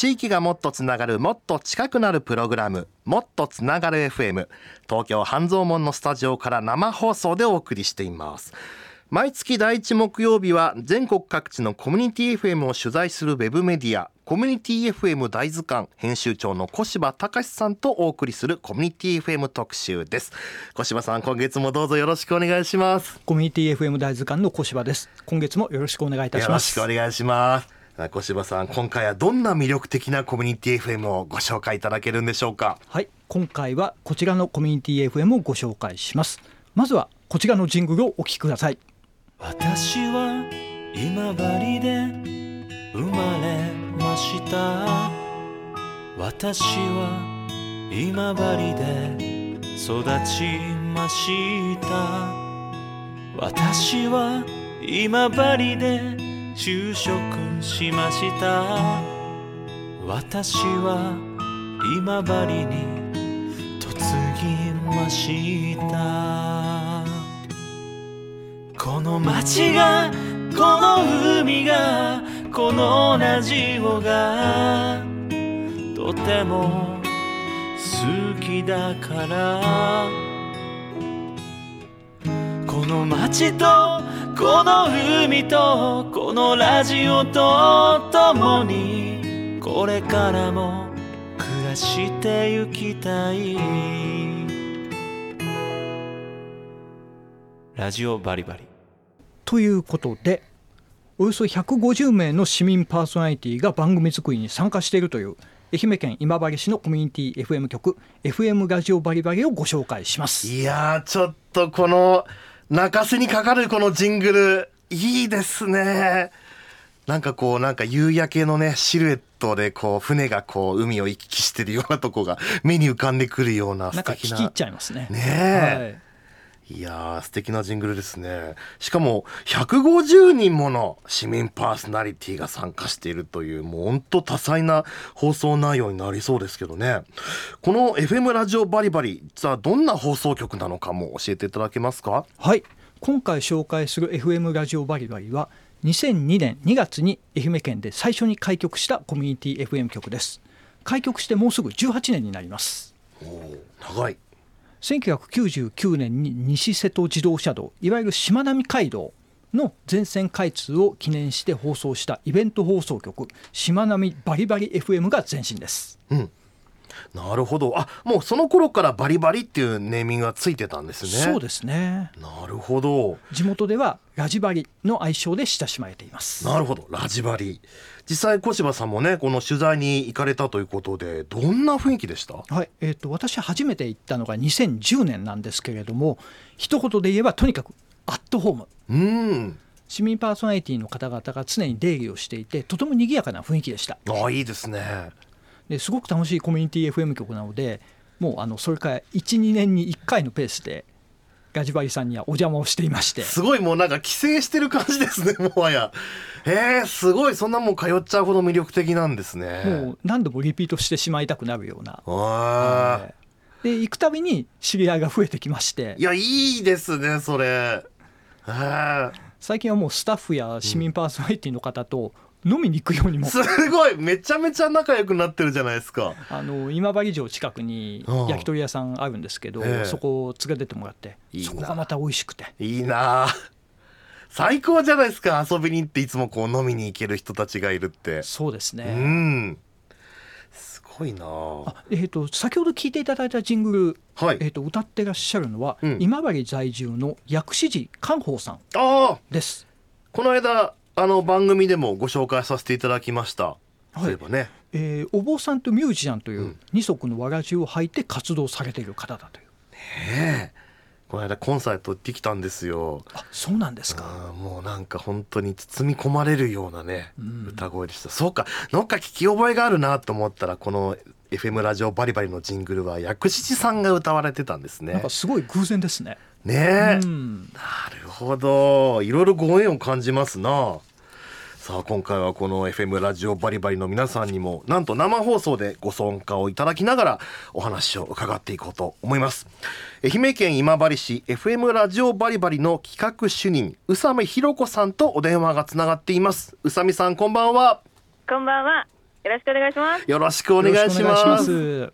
地域がもっとつながるもっと近くなるプログラムもっとつながる FM 東京半蔵門のスタジオから生放送でお送りしています。毎月第一木曜日は全国各地のコミュニティ FM を取材するウェブメディアコミュニティ FM 大図鑑編集長の小柴隆さんとお送りするコミュニティ FM 特集です。小柴さん今月もどうぞよろしくお願いします。コミュニティ FM 大図鑑の小柴です。今月もよろしくお願いいたします。よろしくお願いします小柴さん今回はどんな魅力的なコミュニティ FM をご紹介いただけるんでしょうか？はい。今回はこちらのコミュニティ FM をご紹介します。まずはこちらのジングルをお聞きください私は今治で生まれました私は今治で育ちました私は今治で就職しました。私は今治に嫁ぎました。この街がこの海がこのラジオがとても好きだから。この街とこの海とこのラジオと共にこれからも暮らしてゆきたい。ラジオバリバリ。ということでおよそ150名の市民パーソナリティが番組作りに参加しているという愛媛県今治市のコミュニティ FM 局 FM ラジオバリバリをご紹介します。いやちょっとこの泣かせにかかるこのジングル。いいですね。なんかこうなんか夕焼けのねシルエットでこう船がこう海を行き来してるようなとこが目に浮かんでくるような素敵な。なんか聞き入っちゃいますね。ねえ、はいいやー素敵なジングルですね。しかも150人もの市民パーソナリティが参加しているというもうほんと多彩な放送内容になりそうですけどね。この FM ラジオバリバリ実はどんな放送局なのかも教えていただけますか？はい。今回紹介する FM ラジオバリバリは2002年2月に愛媛県で最初に開局したコミュニティ FM 局です。開局してもうすぐ18年になります。長い1999年に西瀬戸自動車道いわゆるしまなみ海道の全線開通を記念して放送したイベント放送局しまなみバリバリ FM が前身です、うん、なるほど。あもうその頃からバリバリっていうネーミングがついてたんですね。そうですね。なるほど。地元ではラジバリの愛称で親しまれています。なるほど。ラジバリ。実際小柴さんもねこの取材に行かれたということでどんな雰囲気でした？はい。えーと、私初めて行ったのが2010年なんですけれども一言で言えばとにかくアットホーム。うん。市民パーソナリティの方々が常に出入りをしていてとても賑やかな雰囲気でした。あいいですねですごく楽しいコミュニティ FM 局なのでもうあのそれから12年に1回のペースでガジバリさんにはお邪魔をしていまして。すごいもうなんか帰省してる感じですね もはや。えー、すごいそんなもん通っちゃうほど魅力的なんですね。もう何度もリピートしてしまいたくなるような。あ、えー、で行くたびに知り合いが増えてきまして。いやいいですねそれ。最近はもうスタッフや市民パーソナリティの方と飲みに行くようにも、すごい。めちゃめちゃ仲良くなってるじゃないですか。あの今治城近くに焼き鳥屋さんあるんですけど、ええ、そこを連れてってもらってそこがまた美味しくて。いいな。最高じゃないですか遊びに行っていつもこう飲みに行ける人たちがいるって。そうですね。うん。すごいな。あえっ、ー、と先ほど聞いていただいたジングル、はい、えーと、歌ってらっしゃるのは、うん、今治在住の薬師寺寛宝さんです。この間あの番組でもご紹介させていただきました。はい、そういえばね、えー、お坊さんとミュージシャンという二足のわらじを履いて活動されている方だという。ねえ。この間コンサート行ってきたんですよ。あ、そうなんですか。もうなんか本当に包み込まれるようなね、うん、歌声でした。そうか、どっか聞き覚えがあるなと思ったらこの FM ラジオバリバリのジングルは薬師寺さんが歌われてたんですね。なんかすごい偶然ですね。ねえ、うん、なるほど。いろいろご縁を感じますな。さあ今回はこの FM ラジオバリバリの皆さんにもなんと生放送でご参加をいただきながらお話を伺っていこうと思います愛媛県今治市 FM ラジオバリバリの企画主任宇佐美弘子さんとお電話がつながっています宇佐美さんこんばんはこんばんはよろしくお願いします。よろしくお願いしまます。す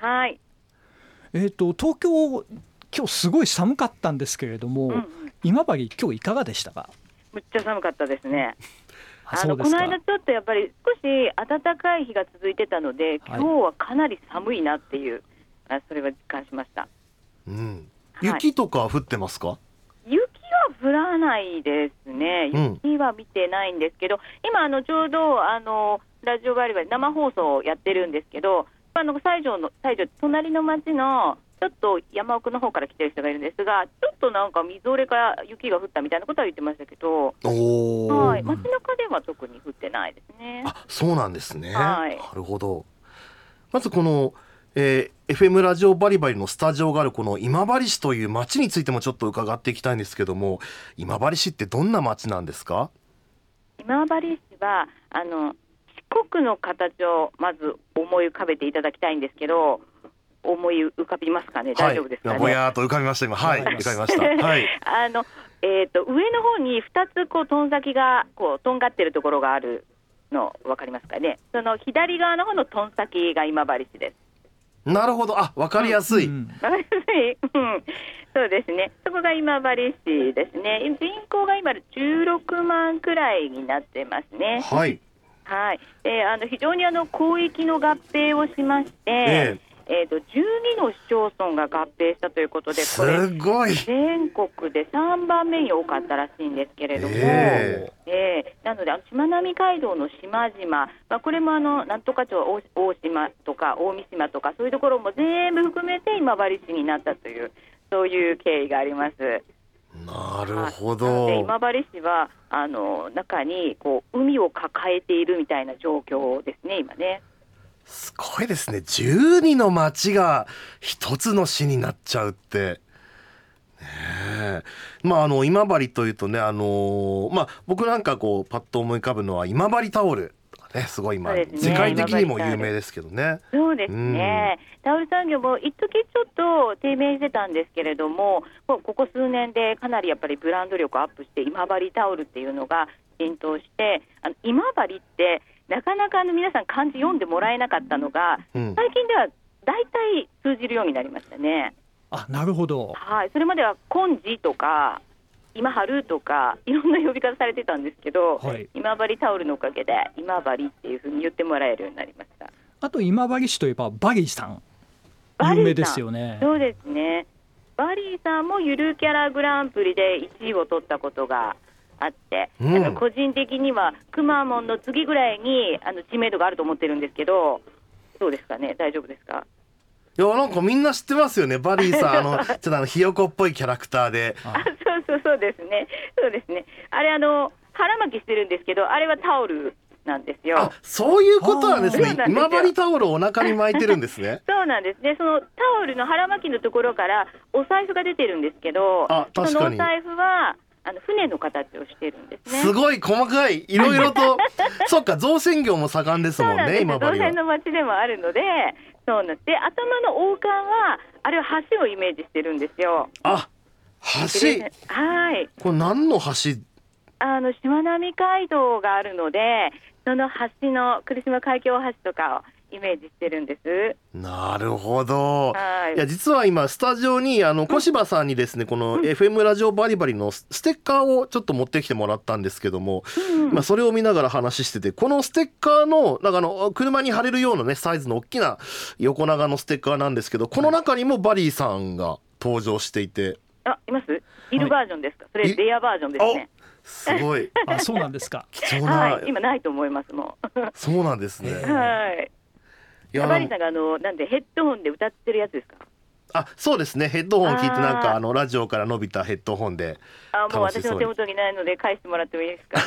はい。えっ、と東京今日すごい寒かったんですけれども、うん。うん今治今日いかがでしたか？むっちゃ寒かったですね。あのこの間ちょっとやっぱり少し暖かい日が続いてたので、今日はかなり寒いなっていう、あそれは実感しました。うん、はい雪とか降ってますか、雪は降らないですね、うん。雪は見てないんですけど、今、あのちょうどあのラジオバリバリ生放送をやってるんですけど、あの西条の西条隣の町のちょっと山奥の方から来てる人がいるんですが、ちょっとなんかみぞれか雪が降ったみたいなことは言ってましたけど、はい、街中では特に降ってないですね。あそうなんですね、はい。なるほど。まずこの、えー FM ラジオバリバリのスタジオがあるこの今治市という町についてもちょっと伺っていきたいんですけども今治市ってどんな町なんですか？今治市はあの四国の形をまず思い浮かべていただきたいんですけど、思い浮かびますかね、大丈夫ですかね？はい、ぼやーっと浮かびました今。はい浮かびますした。はい。あのえー、と上の方に2つこうとん先がこうとんがってるところがあるの分かりますかね？その左側の方のとん先が今治市です。なるほど。あわかりやすい、うんわかりやすい、うん、そうですね、そこが今治市ですね、人口が今、16万くらいになってますね。はいはい、であの非常にあの広域の合併をしまして、ええ。ー、と12の市町村が合併したということで、すこれ、ごい全国で3番目に多かったらしいんですけれども、ええ。ーなので、しまなみ海道の島々、まあ、これもあのなんとか町大大島とか大三島とか、そういうところも全部含めて今治市になったという、そういう経緯があります。なるほど。で今治市はあの中にこう海を抱えているみたいな状況ですね、今ね。すごいですね。12の町が一つの市になっちゃうって。ねえ。まああの今治というとねあのまあ僕なんかこうパッと思い浮かぶのは今治タオルねすごい今、ね。世界的にも有名ですけどね。そうですね、タオル産業も一時ちょっと低迷してたんですけれども、もうここ数年でかなりやっぱりブランド力アップして、今治タオルっていうのが浸透して、あの今治って、なかなかあの皆さん、漢字読んでもらえなかったのが、うん。最近では大体通じるようになりましたね。あなるほど。はい、それまでは今時とか、今春とか、いろんな呼び方されてたんですけど、はい今治タオルのおかげで、今治っていうふうに言ってもらえるようになりました。あと今治市といえばバリーさんバリーさん有名ですよねそうですね。バリーさんもゆるキャラグランプリで1位を取ったことがあって、うんあの個人的にはくまモンの次ぐらいにあの知名度があると思ってるんですけど、どうですかね、大丈夫ですか？いやなんかみんな知ってますよねバリーさんあの ちょっとあのひよこっぽいキャラクターで。あそうそうそうですね、そうですね、あれ、あの腹巻きしてるんですけど、あれはタオルなんですよあ。そういうことなんですね今治タオルをお腹に巻いてるんですね。そうなんですね、そのタオルの腹巻きのところからお財布が出てるんですけど、あ確かにそのお財布はあの船の形をしてるんですね。すごい細かいいろいろと そっか造船業も盛んですもんねん今治は。線の街でもあるので、そうなんです。で、頭の王冠は、あれは橋をイメージしてるんですよ。あ橋？ではい。これ何の橋？あの、しまなみ海道があるので、その橋の、来島海峡大橋とかをイメージしてるんです。なるほど。はい。いや実は今スタジオにあの小柴さんにですねこの FM ラジオバリバリのスステッカーをちょっと持ってきてもらったんですけども、まあそれを見ながら話しててこのステッカーのなんかあの車に貼れるようなねサイズの大きな横長のステッカーなんですけどこの中にもバリーさんが登場していてあ、います？いるバージョンですか、それいレアバージョンですね。すごい あそうなんですか 貴重な、はい。今ないと思いますもん。そうなんですね。はい。いやバリーさんがあの、なんでヘッドホンで歌ってるやつですか？あそうですねヘッドホン聞いてなんかあのラジオから伸びたヘッドホンであ、もう私の手元にないので返してもらってもいいですか？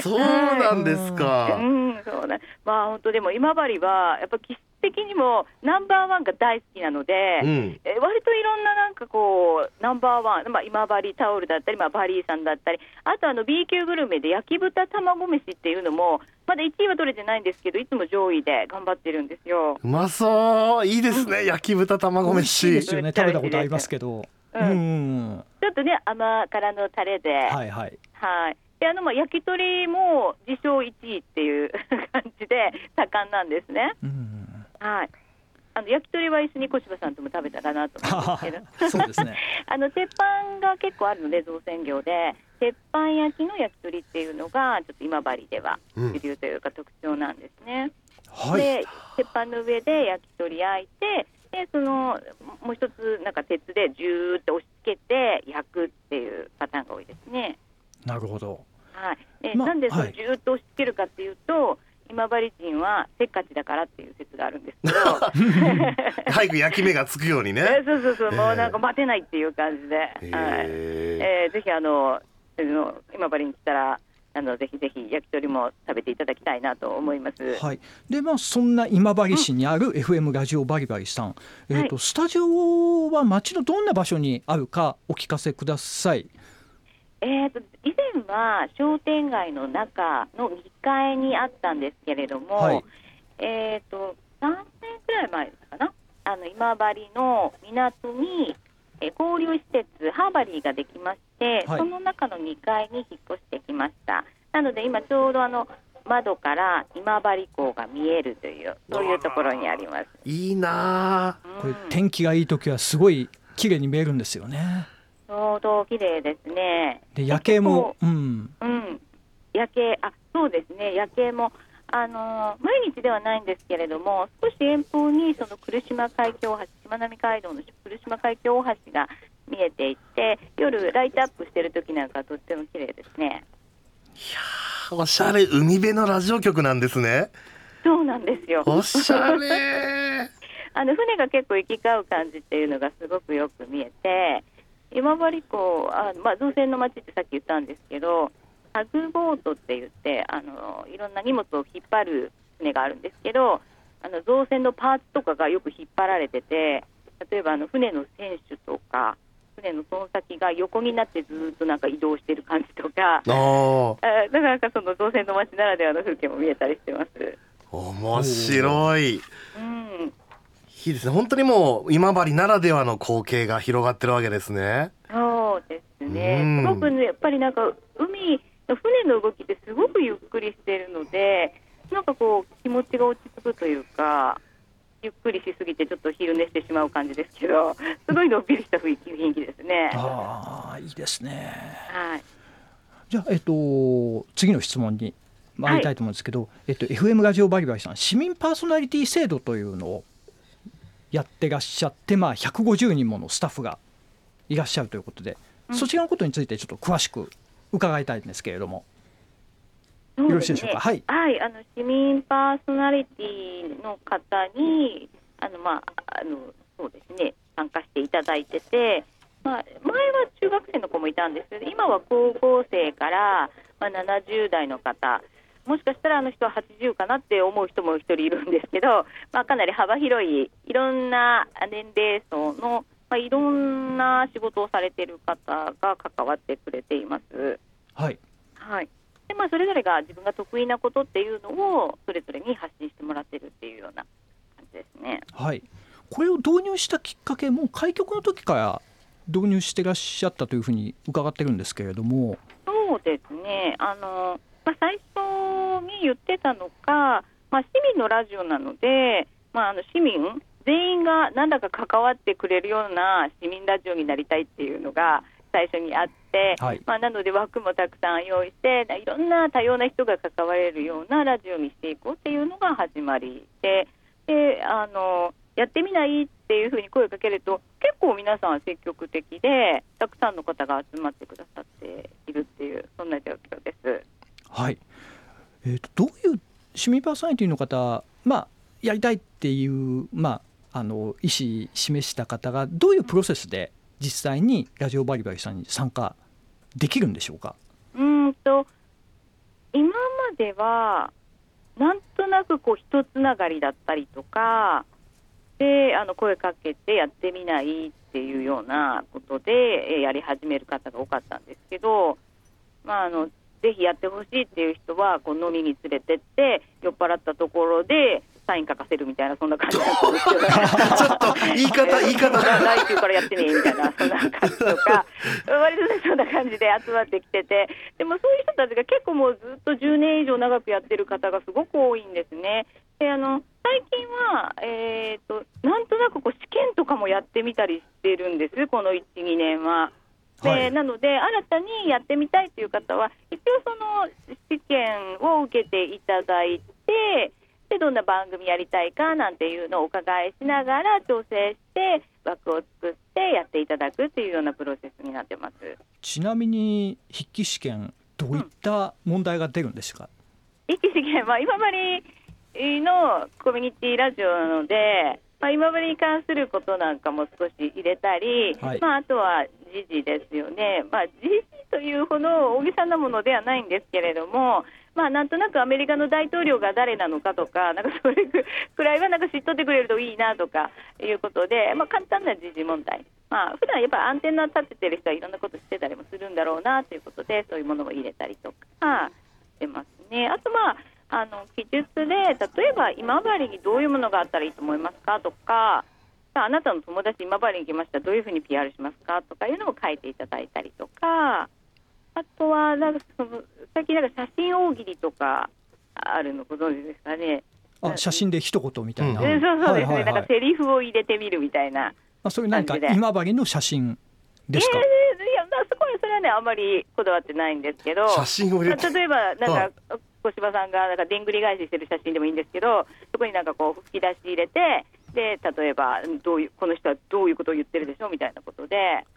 そうなんですか。うん、そうね。まあ本当でも今治はやっぱ気質的にもナンバーワンが大好きなので、うん。え割といろんななんかこうナンバーワン、まあ今治タオルだったり、まあバリーさんだったり、あとあの B 級グルメで焼き豚卵飯っていうのもまだ1位は取れてないんですけど、いつも上位で頑張ってるんですよ。うまそう。いいですね焼き豚卵美味しいで飯すよね。食べたことありますけど。ううんん。うん。ちょっとね甘辛のタレで、はいはい。はい。であのまあ焼き鳥も自称1位っていう 感じで盛んなんですね。うんはい。あの焼き鳥は一緒に小柴さんとも食べたかなと思うんですけど。そうですね。あの鉄板が結構あるので造船業で鉄板焼きの焼き鳥っていうのがちょっと今治ではうん主流というか特徴なんですね。はい。で鉄板の上で焼き鳥焼いてでそのもう一つなんか鉄でジューって押し付けて焼くっていうパターンが多いですね。なるほど。はい。でまなんでそのーッと押し付けるかっていうと、今治人はせっかちだからっていう説があるんですけど。早く焼き目がつくようにえね。そうそうそう、ええ。もうなんか待てないっていう感じで、はい。ええーぜひあのあの今治に来たらあのぜひぜひ焼き鳥も食べていただきたいなと思います。はい、でまあそんな今治市にある FM ラジオバリバリさん、えーとスタジオは町のどんな場所にあるかお聞かせください。えー、と以前は商店街の中の2階にあったんですけれども、はいえー、と3年くらい前ですかな？あの今治の港に、えー交流施設ハーバリーができまして、はいその中の2階に引っ越してきましたなので今ちょうどあの窓から今治港が見えるというそういうところにあります。いいなあ。これうん天気がいい時はすごい綺麗に見えるんですよね。ちょうど綺麗ですね。で夜景も、うん、うん、夜景、あそうですね、夜景も、あのー毎日ではないんですけれども、少し遠方にその来島海峡大橋、しまなみ海道の来島海峡大橋が見えていて、夜、ライトアップしてる時なんか、とっても綺麗ですね。おしゃれ海辺のラジオ局なんですね。そうなんですよ。おしゃれ。あの船が結構行き交う感じっていうのがすごくよく見えて、今治港、あまあ、造船の町ってさっき言ったんですけど、タグボートって言ってあの、いろんな荷物を引っ張る船があるんですけど、あの造船のパーツとかがよく引っ張られてて、例えばあの船の船首とか、船のその先が横になってずーっとなんか移動してる感じとか、あかなかその造船の町ならではの風景も見えたりしてます。面白い。いうんいですね。本当にもう今治ならではの光景が広がってるわけですね。そうですうね、んすごくね、やっぱりなんか海の船の動きってすごくゆっくりしているので、なんかこう、気持ちが落ち着くというか、ゆっくりしすぎて、ちょっと昼寝してしまう感じですけど、すごいのっぴりした雰囲気雰囲気ですね。ああいいですね。はい、じゃあえっと次の質問に参りたいと思うんですけど、えっと FM ラジオバリバリさん市民パーソナリティ制度というのをやってらっしゃってまあ150人ものスタッフがいらっしゃるということで、うん。そちらのことについてちょっと詳しく伺いたいんですけれども。ね。よろしいでしょうか？はい。はい、あの市民パーソナリティの方に、あのまああのそうですね、参加していただいてて、まあ、前は中学生の子もいたんですけど、今は高校生から、まあ、70代の方、もしかしたらあの人は80かなって思う人も一人いるんですけど、まあ、かなり幅広い、いろんな年齢層の、まあ、いろんな仕事をされている方が関わってくれています。はい。はい。でまあ、それぞれが自分が得意なことっていうのをそれぞれに発信してもらってるっていうような感じですね。はい、これを導入したきっかけも開局の時から導入してらっしゃったというふうに伺ってるんですけれども、そうですね。あの、まあ、最初に言ってたのが、まあ、市民のラジオなので、まあ、あの市民全員がなんだか関わってくれるような市民ラジオになりたいっていうのが最初にあって、はいまあ、なので枠もたくさん用意していろんな多様な人が関われるようなラジオにしていこうっていうのが始まりでであのやってみないっていうふうに声をかけると結構皆さん積極的でたくさんの方が集まってくださっているっていうそんな状況です。はいえー、とどういう市民パーソナリティの方、まあ、やりたいっていう、まあ、あの意思示した方がどういうプロセスで実際にラジオバリバリさんに参加できるんでしょうか？うんと今まではなんとなくこう人つながりだったりとかであの声かけてやってみないっていうようなことでえやり始める方が多かったんですけど、まあ、あのぜひやってほしいっていう人はこう飲みに連れてって酔っ払ったところでサイン書かせるみたいなそんな感じだったんですよ。ちょっと言い方言い方が 来週からやってねみたいなそんな感じとか割とねそんな感じで集まってきててでもそういう人たちが結構もうずっと10年以上長くやってる方がすごく多いんですね。であの最近は、えー、となんとなくこう試験とかもやってみたりしてるんですこの12年は。ではい。なので新たにやってみたいという方は一応その試験を受けていただいてでどんな番組やりたいかなんていうのをお伺いしながら調整して枠を作ってやっていただくっていうようなプロセスになってます。ちなみに筆記試験どういった問題が出るんですか、一期試験は今治のコミュニティラジオなので、まあ、今治に関することなんかも少し入れたり、はい。まあ、あとは時事ですよね、まあ、時事というほど大げさなものではないんですけれども、まあ、なんとなくアメリカの大統領が誰なのかとか、なんかそれくらいはなんか知っとってくれるといいなとかいうことで、まあ、簡単な時事問題、まあ普段やっぱアンテナ立ててる人はいろんなこと知ってたりもするんだろうなということで、そういうものを入れたりとかしてますね。あとまああの記述で例えば今治にどういうものがあったらいいと思いますか？とかああなたの友達今治に来ました。どういうふうに PR しますか？とかいうのも書いていただいたりとかあとはなんかその最近なんか写真大喜利とかあるのご存知ですかね？あ写真で一言みたいな、うん。えそうそうです。ね、はいはいはい。なんかセリフを入れてみるみたいな。あそういうなんか今治の写真ですか、えーいやまあそこはそれはねあんまりこだわってないんですけど写真を入れてまあ例えばなんはか小柴さんがなんかでんぐり返ししてる写真でもいいんですけどそこになんかこう吹き出し入れてで例えばどういうこの人はどういうことを言ってるでしょうみたいなことで、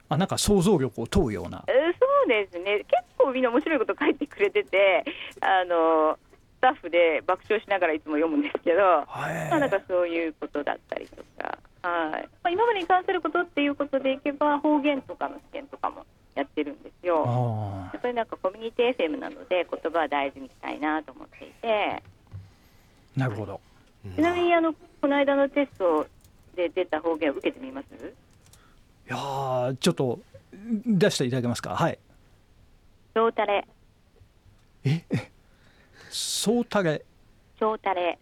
あなんか想像力を問うような。えーそうですね。結構みんな面白いこと書いてくれててあのスタッフで爆笑しながらいつも読むんですけど。まあ、なんかそういうことだったりとか、はい。まあ、今までに関することっていうことでいけば方言とかの試験とかもやってるんですよ。あやっぱりなんかコミュニティ FM なので言葉は大事にしたいなと思っていて。ーなるほど。ちなみにあのこの間のテストで出た方言を受けてみます？いやーちょっと出していただけますか？はい。超タレそうたれ。超タレ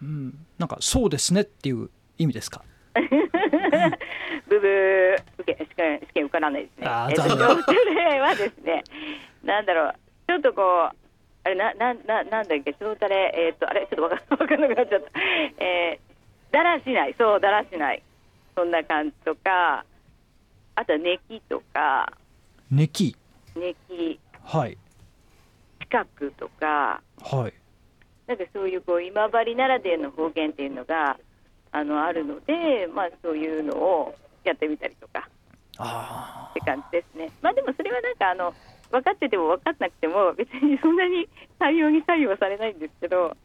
うん。なんかそうですねっていう意味ですか？ブブー受け試験試験受からないですね。えっと残念。超タレはですねなんだろうちょっとこうあれななななんだっけ超タレえっとあれちょっとわかんわかんなくなっちゃった。えー、だらしないそうだらしない。そんな感じとかあとはネキとか。ネキネキはい。近くとか。はい。なんかそういうこう今治ならではの方言っていうのがあのあるので、まあ、そういうのをやってみたりとか。あって感じですね。まあでもそれはなんかあの分かってても分かんなくても別にそんなに対応に左右はされないんですけど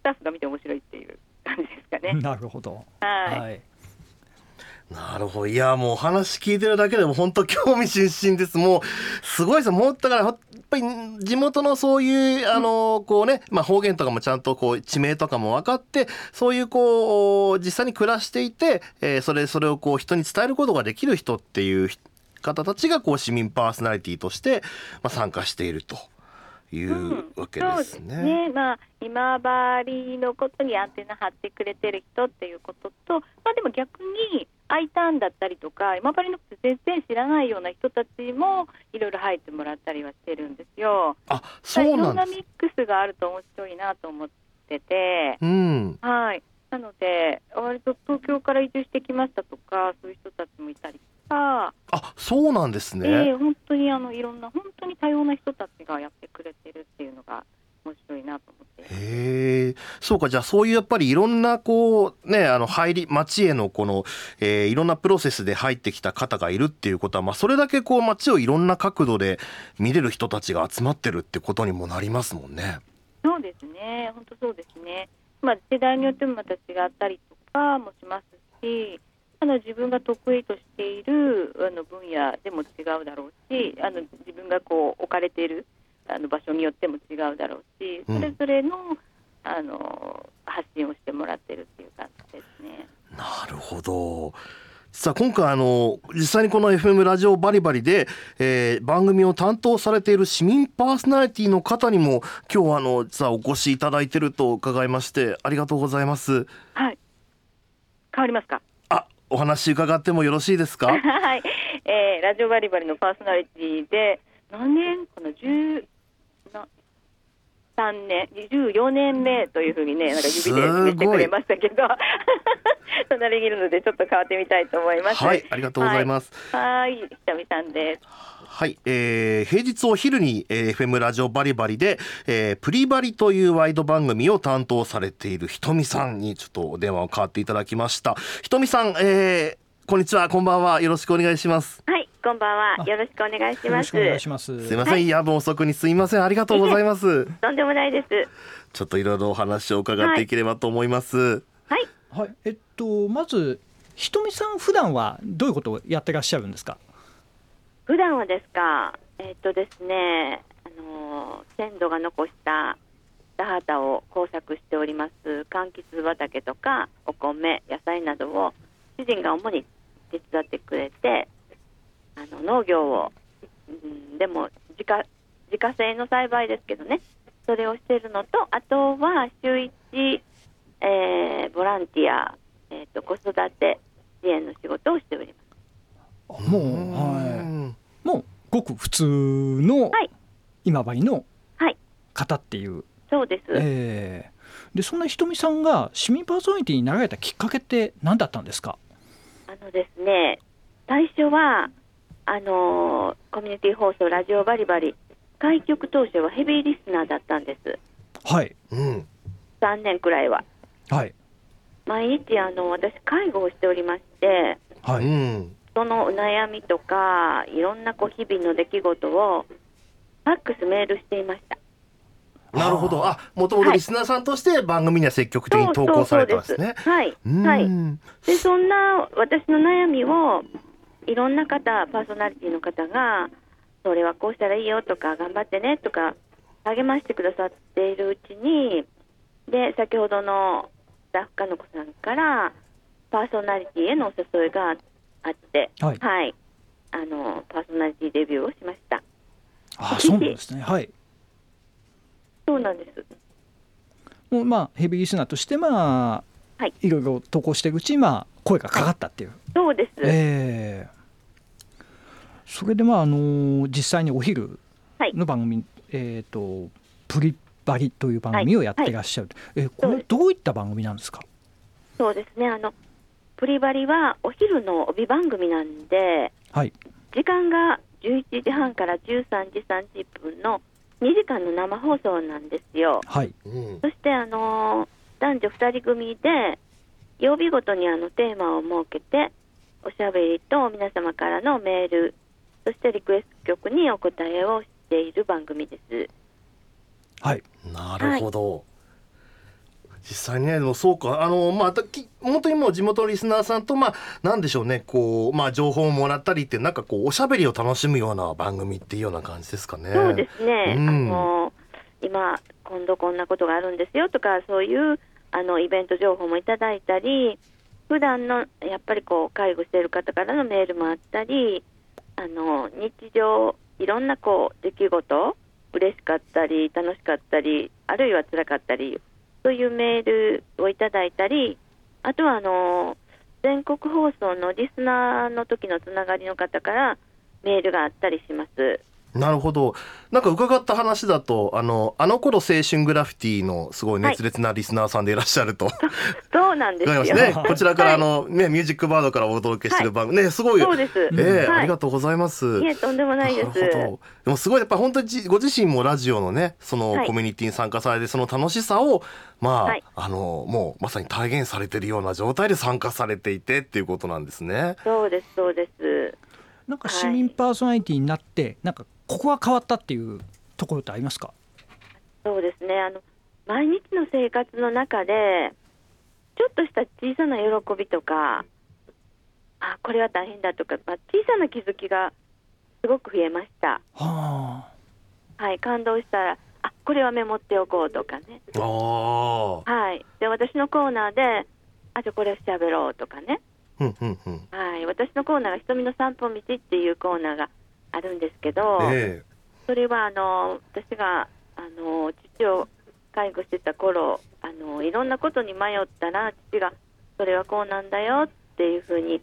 スタッフが見て面白いっていう感じですかあね。なるほど。はい、はい。なるほど。いやもうお話聞いてるだけでも本当興味津々です。もうすごいです。もうだからぱり地元のそういうあのこうね、まあ、方言とかもちゃんとこう地名とかも分かってそういうこう実際に暮らしていて、えーそれそれをこう人に伝えることができる人っていう方たちがこう市民パーソナリティとして、まあ、参加していると。いうわけそうですですね。ね、まあ、今治のことにアンテナ張ってくれてる人っていうことと、まあ、でも逆に I ターンだったりとか今治のこと全然知らないような人たちもいろいろ入ってもらったりはしてるんですよ。あそういろなんんです。なミックスがあると面白いなと思ってて、うんはい、なので割と東京から移住してきましたとかそういう人たちもいたりとか、あそうなんですね。えー本当にあのいろんな本当に多様な人たちがやってくれてるっていうのが面白いなと思って。へえそうかじゃあそういうやっぱりいろんなこうねあの入り町へのこの、えーいろんなプロセスで入ってきた方がいるっていうことは、まあ、それだけこう町をいろんな角度で見れる人たちが集まってるってことにもなりますもんね。そうですね、本当そうですね。まあ、世代によってもまた違ったりとかもしますし、あの自分が得意としているあの分野でも違うだろうし、あの自分がこう置かれているあの場所によっても違うだろうし、うんそれぞれの,、あの発信をしてもらってるっていう感じですね。なるほどさあ今回あの実際にこの FM ラジオバリバリで、えー番組を担当されている市民パーソナリティの方にも今日はあの実はお越しいただいてると伺いましてありがとうございますはい。変わりますか？あお話伺ってもよろしいですか？はい、えーラジオバリバリのパーソナリティで何年？かな十な三年？14年目というふうにねなんか指で示してくれましたけど。隣にいるのでちょっと変わってみたいと思います。はいありがとうございます、すはい。ひとみさんですはい、えー平日お昼に、えー FM ラジオバリバリで、えープリバリというワイド番組を担当されているひとみさんにちょっとお電話を代わっていただきました。ひとみさん、えーこんにちはこんばんは。よろしくお願いします。はいこんばんは。よろしくお願いします。よろしくお願いします。すいません、夜分遅くにすいません。ありがとうございます。とんでもないです。ちょっといろいろお話を伺っていければと思います、はい。はい、えっとまずひとみさん普段はどういうことをやってらっしゃるんですか？普段はですか？えっとですねあのー鮮度が残した田畑を工作しております柑橘畑とかお米野菜などを主人が主に手伝ってくれてあの農業を、うん、でも自家自家製の栽培ですけどねそれをしているのとあとは週一、えーボランティア、えー、と子育て支援の仕事をしております。もう、普通のはい。今治のはい。方っていう、そうです、えーでそんなひとみさんが市民パーソナリティになられたきっかけって何だったんですか？あのですね、最初はあのーコミュニティ放送ラジオバリバリ開局当初はヘビーリスナーだったんです。はい。うん。3年くらいは。はい。毎日あの私介護をしておりまして、はい、うんそのお悩みとかいろんなこう日々の出来事をファックスメールしていました。なるほど。あもともとリスナーさんとして番組には積極的に投稿されてますね。はい、うん。はい。でそんな私の悩みをいろんな方パーソナリティの方がそれはこうしたらいいよとか頑張ってねとか励ましてくださっているうちにで先ほどのスタッフかの子さんからパーソナリティへのお誘いがあってはい。あのパーソナリティデビューをしました。あそうなんですね。はい。そうなんです。もうまあヘビーリスナーとしてまあ、はい。いろいろ投稿していくうちにまあ声がかかったっていう、そうです、ええ。それでまああの実際にお昼はい。の番組、えっ、とプリバリという番組をやってらっしゃる、えこれそうです。どういった番組なんですか？そうですね。あのプリバリはお昼の帯番組なんではい。時間が11時半から13時30分の2時間の生放送なんですよ。はい。うん。そして、あのー男女2人組で曜日ごとにあのテーマを設けておしゃべりと皆様からのメールそしてリクエスト曲にお答えをしている番組です。はい。なるほど、実際にねでもそうか。あのまあたき本当にもう地元のリスナーさんとまあなんでしょうね。こうまあ情報をもらったりってなんかこうおしゃべりを楽しむような番組っていうような感じですかね。そうですね、うん。あの今、今度こんなことがあるんですよとか、そういうあのイベント情報もいただいたり、普段のやっぱりこう介護している方からのメールもあったり、あの日常、いろんなこう出来事、嬉しかったり、楽しかったり、あるいは辛かったり、というメールをいただいたり、あとはあの全国放送のリスナーの時のつながりの方からメールがあったりします。なるほどなんか伺った話だとあのあの頃青春グラフィティのすごい熱烈なリスナーさんでいらっしゃると、そうなんですよ。ねこちらからあの、ねミュージックバードからお届けしてる番組、ねすごいそうです。ええはいありがとうございます。いえ、とんでもないです。なるほどでもすごいやっぱ本当にじご自身もラジオのねそのはいコミュニティに参加されてその楽しさをまあ、はいあのもうまさに体現されてるような状態で参加されていてっていうことなんですね。そうです、そうです。なんか市民パーソナリティになって、なんかここは変わったっていうところってありますか？そうですね。あの毎日の生活の中でちょっとした小さな喜びとか、あこれは大変だとか、まあ、小さな気づきがすごく増えました。ははい、感動したら、あこれはメモっておこうとかね。ああ、はい。で私のコーナーで、あじゃあこれしゃべろうとかね。はい、私のコーナーが「瞳の散歩道」っていうコーナーがあるんですけど、えそれはあの私があの父を介護してた頃あのいろんなことに迷ったら父が「それはこうなんだよ」っていうふうに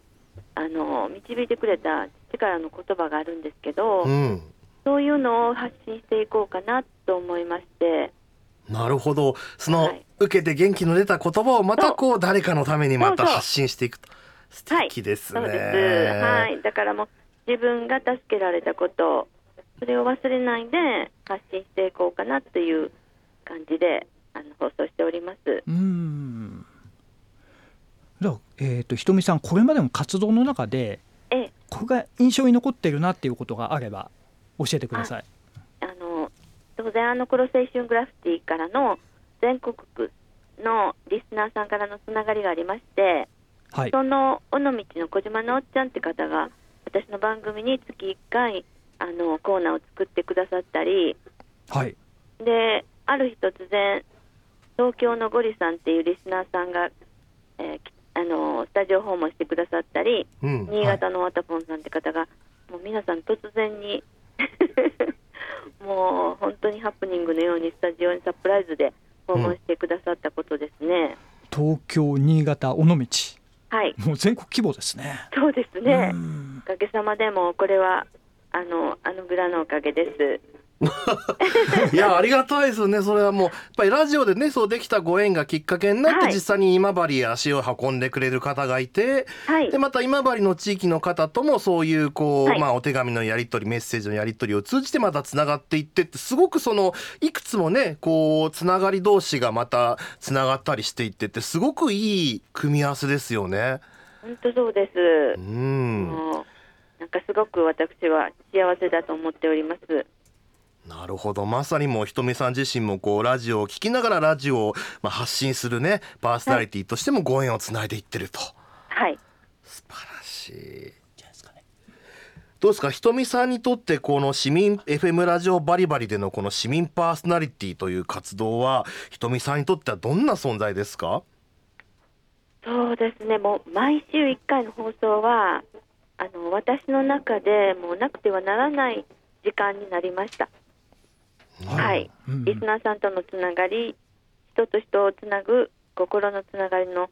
あの導いてくれた父からの言葉があるんですけど、えうん。そういうのを発信していこうかなと思いまして。なるほど。その、はい。受けて元気の出た言葉をまたこう誰かのためにまた発信していくと。素敵ですね、そうです。はい。だからもう自分が助けられたこと、それを忘れないで発信していこうかなという感じであの放送しております。うーんじゃあ、えー、とひとみさんこれまでの活動の中でええ、これが印象に残ってるなっていうことがあれば教えてください。あの当然あの頃青春グラフィティからの全国区のリスナーさんからのつながりがありまして、はい、その尾道の小島のおっちゃんって方が私の番組に月1回あのコーナーを作ってくださったり。はい、である日突然東京のゴリさんっていうリスナーさんが、えーきあのスタジオ訪問してくださったり、うん新潟のワタポンさんって方が、もう皆さん突然に もう本当にハプニングのようにスタジオにサプライズで訪問してくださったことですね。東京新潟尾道はいもう全国規模ですね。そうですねう。んおかげさまでもこれはあのあのグラのおかげです。いやありがたいですよねそれはもうやっぱりラジオでねそうできたご縁がきっかけになって、はい実際に今治へ足を運んでくれる方がいてはいでまた今治の地域の方ともそういうこう、はいまあお手紙のやり取りメッセージのやり取りを通じてまたつながっていってってすごくそのいくつもねこうつながり同士がまたつながったりしていってってすごくいい組み合わせですよね。本当そうです。うんなんかすごく私は幸せだと思っております。なるほどまさにもうひとみさん自身もこうラジオを聞きながらラジオをまあ発信するねパーソナリティとしてもご縁をつないでいってると、はい。素晴らしいどうですか？ひとみさんにとってこの市民 FM ラジオバリバリでのこの市民パーソナリティという活動はひとみさんにとってはどんな存在ですか？そうですね。もう毎週1回の放送はあの私の中でもうなくてはならない時間になりました。はい。うんリスナーさんとのつながり、人と人をつなぐ心のつながりの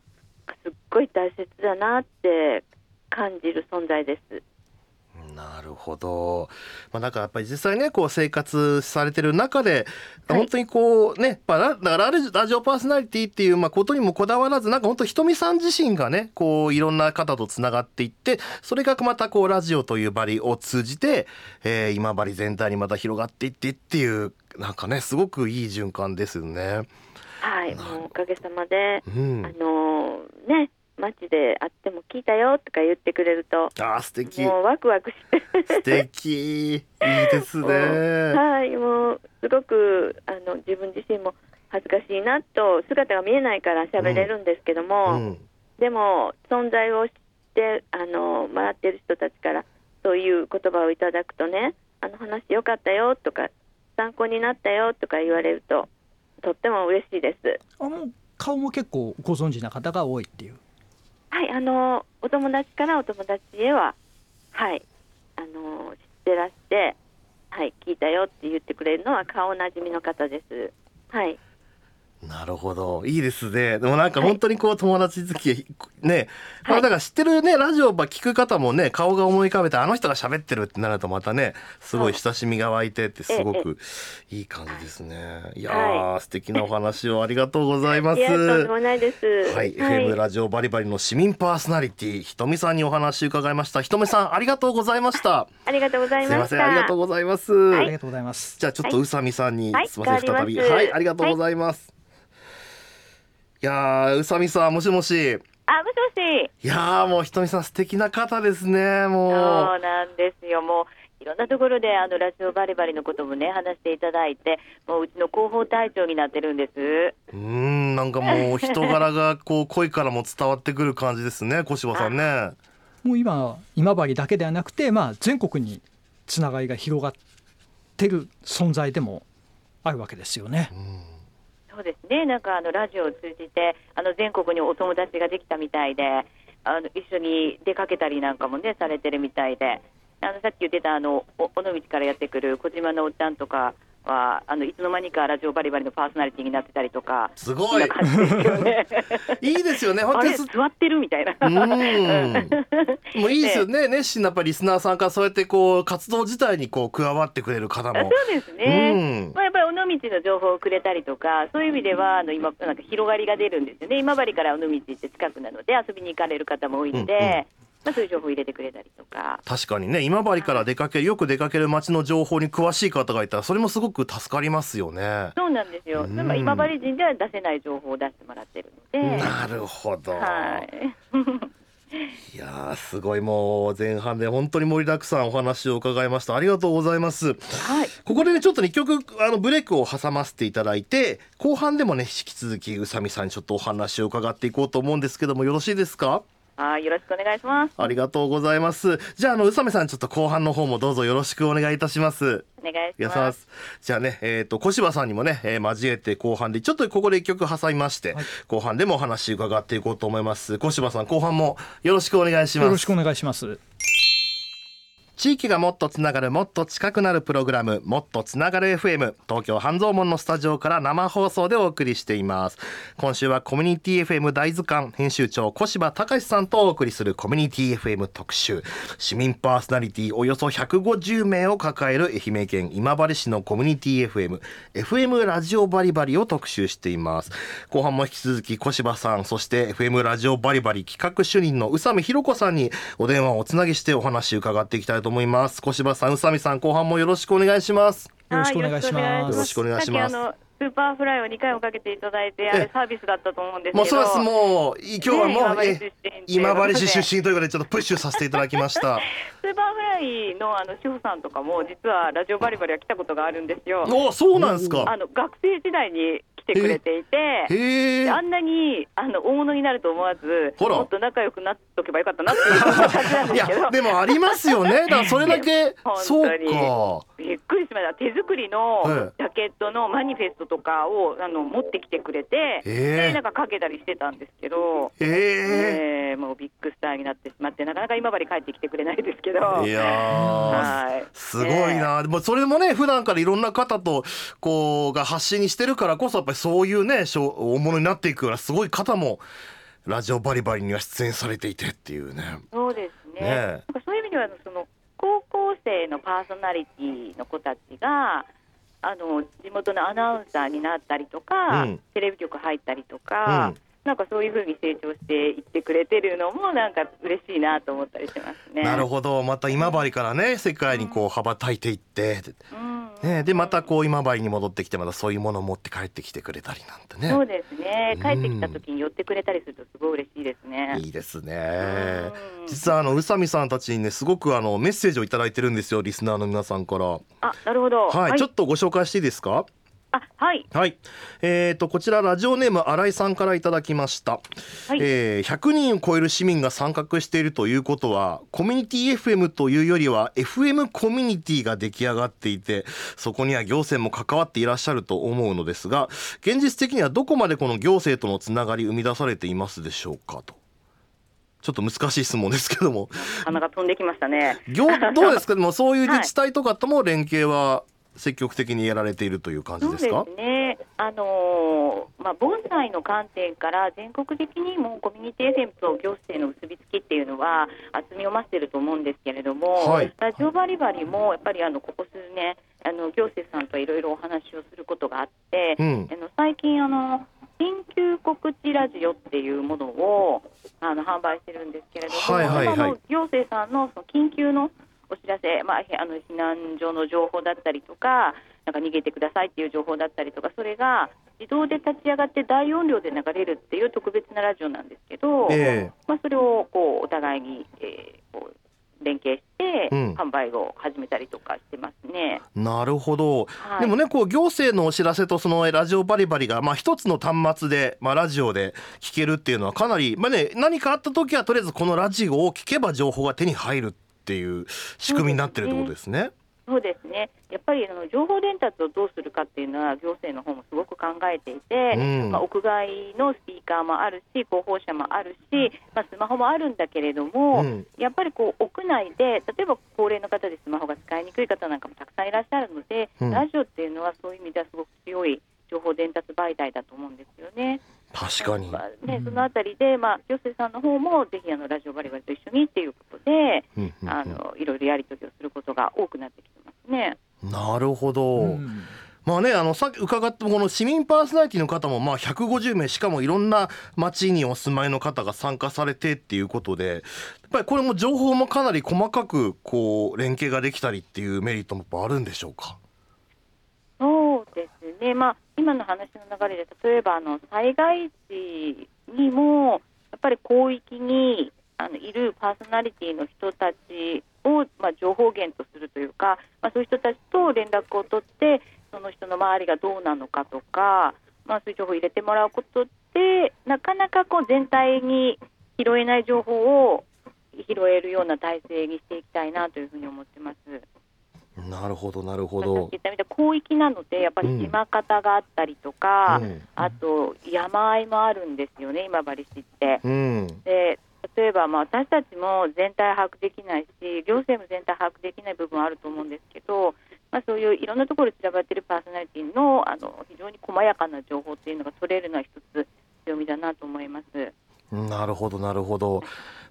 すっごい大切だなって感じる存在です。なるほど、まあ、なんかやっぱり実際ねこう生活されてる中で、はい本当にこうね、まあ、だからラジラジオパーソナリティっていうまあことにもこだわらずなんか本当ひとみさん自身がねこういろんな方とつながっていってそれがまたこうラジオというバリを通じて、えー今治全体にまた広がっていってっていうなんかねすごくいい循環ですよね。はい。もうおかげさまで、うん、あのね、街で会っても聞いたよとか言ってくれると、あー素敵もうワクワクして。素敵いいですね。はい、もうすごくあの自分自身も恥ずかしいなと姿が見えないから喋れるんですけども、うんでも存在を知ってあのもらってる人たちからそういう言葉をいただくとねあの話よかったよとか参考になったよとか言われるととっても嬉しいです。あの顔も結構ご存知な方が多いっていう。はい、あのお友達からお友達へははいあの知ってらしてはい聞いたよって言ってくれるのは顔なじみの方です。はい。なるほど。いいですね。でもなんか本当にこう友達付きね、まあだから知ってるねラジオば聞く方もね顔が思い浮かべてあの人が喋ってるってなるとまたねすごい親しみが湧いてってすごくいい感じですね。い。やー、は素敵なお話をありがとうございます。い。やとんでもないです。はい、FM ラジオバリバリの市民パーソナリティひとみさんにお話伺いました。ひとみさんありがとうございました。ありがとうございすいませんました。ありがとうございます、ありがとうございます。じゃあちょっと宇佐美さんに、はい。すみません再び。はいありがとうございます、い、やー宇佐美さんもしもしあ、もしもし。いやーもうひとみさん素敵な方ですねそうもうなんですよ。もういろんなところであのラジオバリバリのこともね話していただいて、もううちの広報隊長になってるんです。うーんなんかもう人柄が こう声からも伝わってくる感じですね小柴さんねもう今今治だけではなくて、まあ、全国につながりが広がってる存在でもあるわけですよね。そうですね。なんかあのラジオを通じてあの全国にお友達ができたみたいで、あの一緒に出かけたりなんかもねされてるみたいであのさっき言ってたあの尾道からやってくる小島のおっちゃんとかはあのいつの間にかラジオバリバリのパーソナリティになってたりとかすごい。いいですよね本あ当に。座ってるみたいな。うん。もういいですよね熱心なやっぱりリスナーさんからそうやってこう活動自体にこう加わってくれる方あも。そうですね、うん。まあ、やっぱり尾道の情報をくれたりとか、そういう意味ではあの今、なんか広がりが出るんですよね、今治から尾道って近くなので、遊びに行かれる方も多いので、うんうんまあ、そういう情報を入れてくれたりとか、確かにね。今治から出かけるよく出かける街の情報に詳しい方がいたらそれもすごく助かりますよね。そうなんですよ、うん。まあ、今治人では出せない情報を出してもらってるので、なるほど。はい、いやーすごいもう前半で本当に盛りだくさんお話を伺いました。ありがとうございます。はい、ここでねちょっとね一曲あのブレイクを挟ませていただいて後半でもね引き続き宇佐美さんにちょっとお話を伺っていこうと思うんですけどもよろしいですか？はい、よろしくお願いします。ありがとうございますじゃああの宇佐美さんちょっと後半の方もどうぞよろしくお願いいたしますお願いしま。すじゃあねえっ、と小柴さんにもね、えー交えて後半でちょっとここで一曲挟みまして、はい後半でもお話伺っていこうと思います小柴さん後半もよろしくお願いしますよろしくお願いします。地域がもっとつながるもっと近くなるプログラムもっとつながる FM 東京半蔵門のスタジオから生放送でお送りしています。今週はコミュニティ FM 大図鑑編集長小柴隆さんとお送りするコミュニティ FM 特集。市民パーソナリティおよそ150名を抱える愛媛県今治市のコミュニティ FM FM ラジオバリバリを特集しています。後半も引き続き小柴さんそして FM ラジオバリバリ企画主任の宇佐美弘子さんにお電話をおつなぎしてお話伺っていきたいと思います。小柴さん宇佐美さん後半もよろしくお願いします。よろしくお願いします。よろしくお願いします Superflyを2回もかけていただいて、あえれサービスだったと思うんですけど。もうそうですもうい今日はもう、ねえ今今治治市出身ということでちょっとプッシュさせていただきました。Superflyのあの志保さんとかも実はラヂオバリバリは来たことがあるんですよ。おそうなんですか。あの学生時代に来てくれていて。あんなにあの大物になると思わず、もっと仲良くなっとけばよかったなっていう感じなんいですけど。や、でもありますよね。だからそれだけ。本そう当にか。びっくりしました、手作りのはいジャケットのマニフェストとかをあの持ってきてくれて、え。でなんかかけたりしてたんですけど、ええ。えーもうビッグスターになってしまって、なかなか今治帰ってきてくれないですけど。いやーはい。すごいな、でもそれもね普段からいろんな方とこうが発信してるからこそやっぱりそういうね大物になっていくようなすごい方もラジオバリバリには出演されていてっていうね。そうですね。ねえ。なんかそういう意味ではその高校生のパーソナリティの子たちがあの地元のアナウンサーになったりとか、うん。テレビ局入ったりとか、なんかそういうふうに成長していってくれてるのもなんか嬉しいなと思ったりしますね。なるほどまた今治からね世界にこう羽ばたいていって、うんね、でまたこう今治に戻ってきてまたそういうものを持って帰ってきてくれたりなんてねそうですね。うん帰ってきた時に寄ってくれたりするとすごい嬉しいですね。いいですねうん実はあの宇佐美さんたちにねすごくあのメッセージをいただいてるんですよリスナーの皆さんからはあ、なるほど。い、ちょっとご紹介していいですかあ、はい。はい、えー、とこちらラジオネーム新井さんからいただきました、はい。えー100人を超える市民が参画しているということはコミュニティ FM というよりは FM コミュニティが出来上がっていてそこには行政も関わっていらっしゃると思うのですが現実的にはどこまでこの行政とのつながり生み出されていますでしょうかと。ちょっと難しい質問ですけども。鼻が飛んできましたね。行どうですか？でもそういう自治体とかとも連携は積極的にやられているという感じそうですでかね。あのーまあ防災の観点から全国的にもコミュニティ FM と行政の結びつきっていうのは厚みを増していると思うんですけれども、はい。ラジオバリバリもやっぱりあのここ数年あの行政さんといろいろお話をすることがあって、うん。あの最近あの緊急告知ラジオっていうものをあの販売してるんですけれども、はいはいはい。行政さんのその緊急のお知らせ、まあ、へあの避難所の情報だったりとか、なんか逃げてくださいっていう情報だったりとか、それが自動で立ち上がって大音量で流れるっていう特別なラジオなんですけど、えまあ、それをこうお互いに、えーこう連携してうん。販売を始めたりとかしてますね。なるほど、はい。でもねこう行政のお知らせとそのラジオバリバリが、まあ、一つの端末で、まあ、ラジオで聞けるっていうのはかなり、まあね、何かあった時はとりあえずこのラジオを聞けば情報が手に入るっていう仕組みになってるってことですね。そうです。ね。やっぱりあの情報伝達をどうするかっていうのは行政の方もすごく考えていて、うん。まあ、屋外のスピーカーもあるし広報車もあるし、まあ、スマホもあるんだけれども、うん。やっぱりこう屋内で例えば高齢の方でスマホが使いにくい方なんかもたくさんいらっしゃるので、うん。ラジオっていうのはそういう意味ではすごく強い情報伝達媒体だと思うんですよね。確かに。まあね、そのあたりで、まあ、行政さんの方もぜひあのラジオバリバリと一緒にっていうことで、うんうんうん。あのいろいろやり取りをすることが多くなってきてますね。なるほど、うん。まあねあのさっき伺ったこの市民パーソナリティの方もまあ150名しかもいろんな町にお住まいの方が参加されてっていうことでやっぱりこれも情報もかなり細かくこう連携ができたりっていうメリットもやっぱあるんでしょうか？で、まあ、今の話の流れで例えばあの災害時にもやっぱり広域にあのいるパーソナリティの人たちを、まあ、情報源とするというか、まあ、そういう人たちと連絡を取ってその人の周りがどうなのかとか、まあ、そういう情報を入れてもらうことでなかなかこう全体に拾えない情報を拾えるような体制にしていきたいなというふうに思ってます。なるほどなるほど言。ったみたいに広域なのでやっぱり島方があったりとか、うんあと山あいもあるんですよね今治市って。うんで例えばまあ私たちも全体把握できないし行政も全体把握できない部分はあると思うんですけど、まあ、そういういろんなところに散らばっているパーソナリティのあの非常に細やかな情報っていうのが取れるのは一つ強みだなと思います。なるほどなるほど。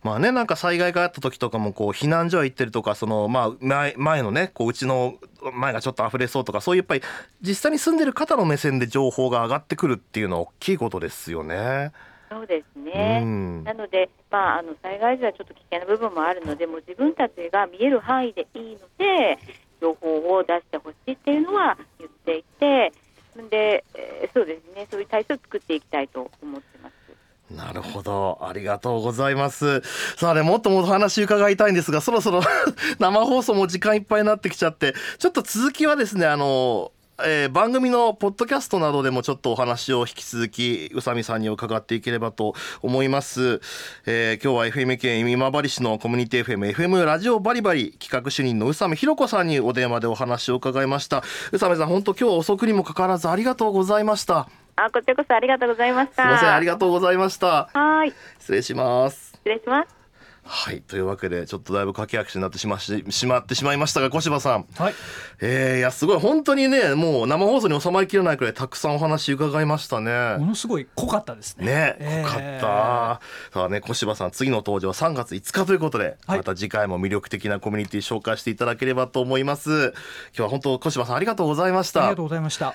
まあねなんか災害があった時とかもこう避難所へ行ってるとかそのまあ前前のねこううちの前がちょっと溢れそうとかそういうやっぱり実際に住んでる方の目線で情報が上がってくるっていうのは大きいことですよね。そうですね、うんなので、まあ、あの災害時はちょっと危険な部分もあるので、もう自分たちが見える範囲でいいので、情報を出してほしいっていうのは言っていて、で、えーそうですね、そういう体制を作っていきたいと思ってます。なるほど。ありがとうございます。さあねもっともっと話伺いたいんですがそろそろ 生放送も時間いっぱいになってきちゃってちょっと続きはですねあのえー番組のポッドキャストなどでもちょっとお話を引き続き宇佐美さんに伺っていければと思います、えー今日は FM 県今治市のコミュニティ FM FM ラジオバリバリ企画主任の宇佐美ひろ子さんにお電話でお話を伺いました。宇佐美さん本当今日は遅くにもかかわらずありがとうございました。あ、こちらこそありがとうございました。すいませんありががとうございましたはい、失礼します失礼します。はいというわけでちょっとだいぶ駆け足になってしまししまってしまいましたが小柴さんはいえー、いやすごい本当にねもう生放送に収まりきれないくらいたくさんお話伺いましたねものすごい濃かったですね。ね、えーよかった。さあね、小柴さん、次の登場は3月5日ということで、はいまた次回も魅力的なコミュニティ紹介していただければと思います。今日は本当、小柴さんありがとうございましたありがと。うございました。